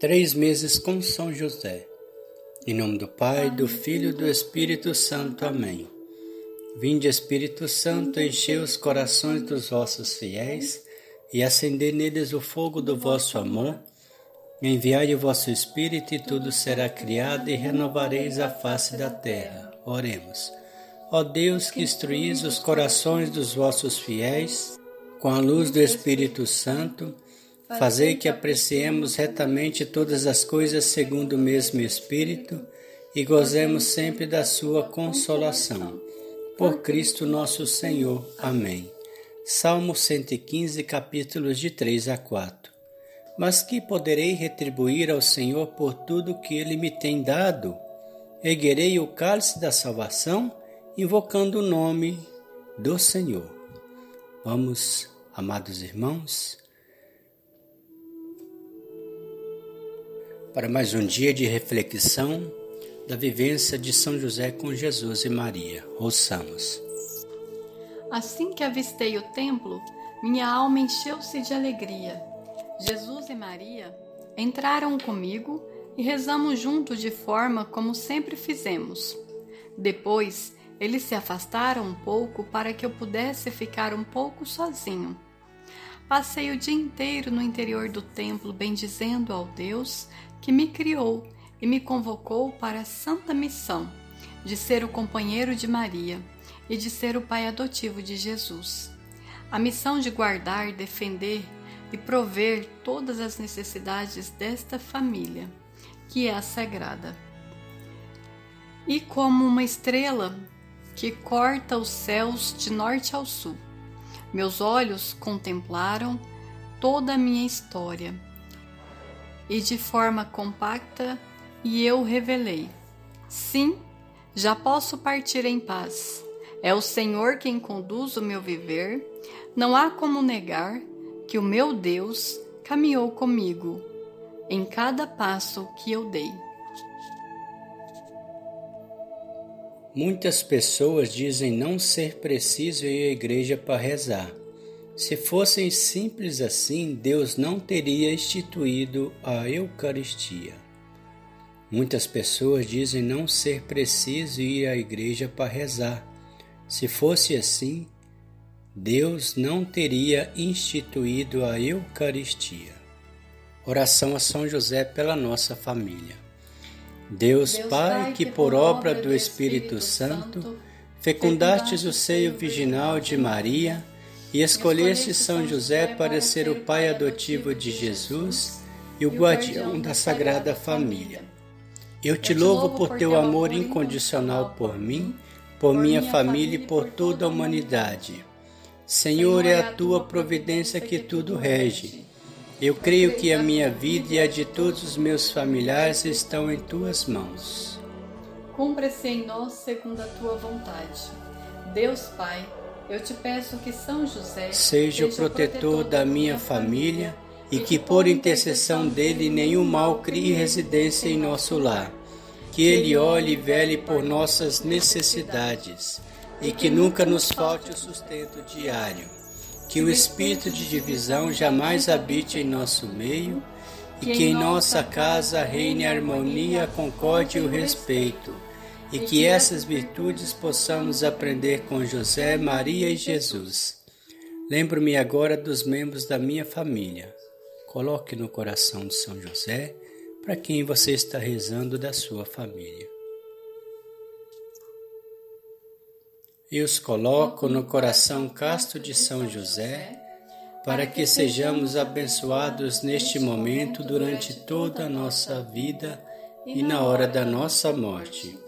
Três meses com São José. Em nome do Pai, do Filho e do Espírito Santo. Amém. Vinde, Espírito Santo, enchei os corações dos vossos fiéis e acendei neles o fogo do vosso amor. Enviai o vosso Espírito e tudo será criado e renovareis a face da terra. Oremos. Ó Deus, que instruís os corações dos vossos fiéis com a luz do Espírito Santo, Fazei que apreciemos retamente todas as coisas segundo o mesmo Espírito e gozemos sempre da Sua consolação. Por Cristo nosso Senhor. Amém. Salmo 115, capítulos de 3 a 4. Mas que poderei retribuir ao Senhor por tudo que Ele me tem dado? Erguerei o cálice da salvação, invocando o nome do Senhor. Vamos, amados irmãos, para mais um dia de reflexão da vivência de São José com Jesus e Maria. Ouçamos. Assim que avistei o templo, minha alma encheu-se de alegria. Jesus e Maria entraram comigo e rezamos juntos de forma como sempre fizemos. Depois, eles se afastaram um pouco para que eu pudesse ficar um pouco sozinho. Passei o dia inteiro no interior do templo bendizendo ao Deus que me criou e me convocou para a santa missão de ser o companheiro de Maria e de ser o pai adotivo de Jesus. A missão de guardar, defender e prover todas as necessidades desta família, que é a sagrada. E como uma estrela que corta os céus de norte ao sul, meus olhos contemplaram toda a minha história e de forma compacta, e eu revelei: Sim, já posso partir em paz. É o Senhor quem conduz o meu viver. Não há como negar que o meu Deus caminhou comigo em cada passo que eu dei. Muitas pessoas dizem não ser preciso ir à igreja para rezar. Se fossem simples assim, Deus não teria instituído a Eucaristia. Muitas pessoas dizem não ser preciso ir à igreja para rezar. Se fosse assim, Deus não teria instituído a Eucaristia. Oração a São José pela nossa família. Deus, Deus Pai, que por obra do Espírito Santo fecundastes o seio virginal de Maria e escolheste São José para ser o pai adotivo de Jesus e o guardião da Sagrada Família. Eu te louvo por teu amor incondicional por mim, por minha família e por toda a humanidade. Senhor, é a tua providência que tudo rege. Eu creio que a minha vida e a de todos os meus familiares estão em tuas mãos. Cumpra-se em nós segundo a tua vontade. Deus Pai, eu te peço que São José seja o protetor da minha família e que por intercessão dele nenhum mal crie residência em nosso lar. Que ele olhe e vele por nossas necessidades e que nunca nos falte o sustento diário. Que o espírito de divisão jamais habite em nosso meio e que em nossa casa reine a harmonia, a concórdia e o respeito e que essas virtudes possamos aprender com José, Maria e Jesus. Lembro-me agora dos membros da minha família. Coloque no coração de São José para quem você está rezando da sua família. E os coloco no coração casto de São José, para que sejamos abençoados neste momento durante toda a nossa vida e na hora da nossa morte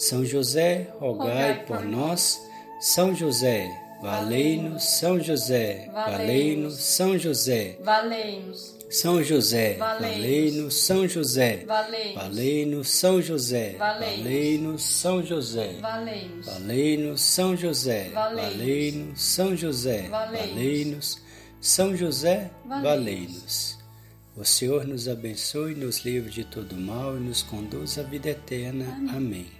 São José, rogai por nós. São José, valei-nos. São José, valei-nos. São José, valei-nos. São José, valei-nos, São José, valei-nos, São José, valei-nos, São José, valei-nos, São José, valei-nos, São José, valei-nos, São José, valei-nos. O Senhor nos abençoe, nos livre de todo mal e nos conduz à vida eterna. Amém.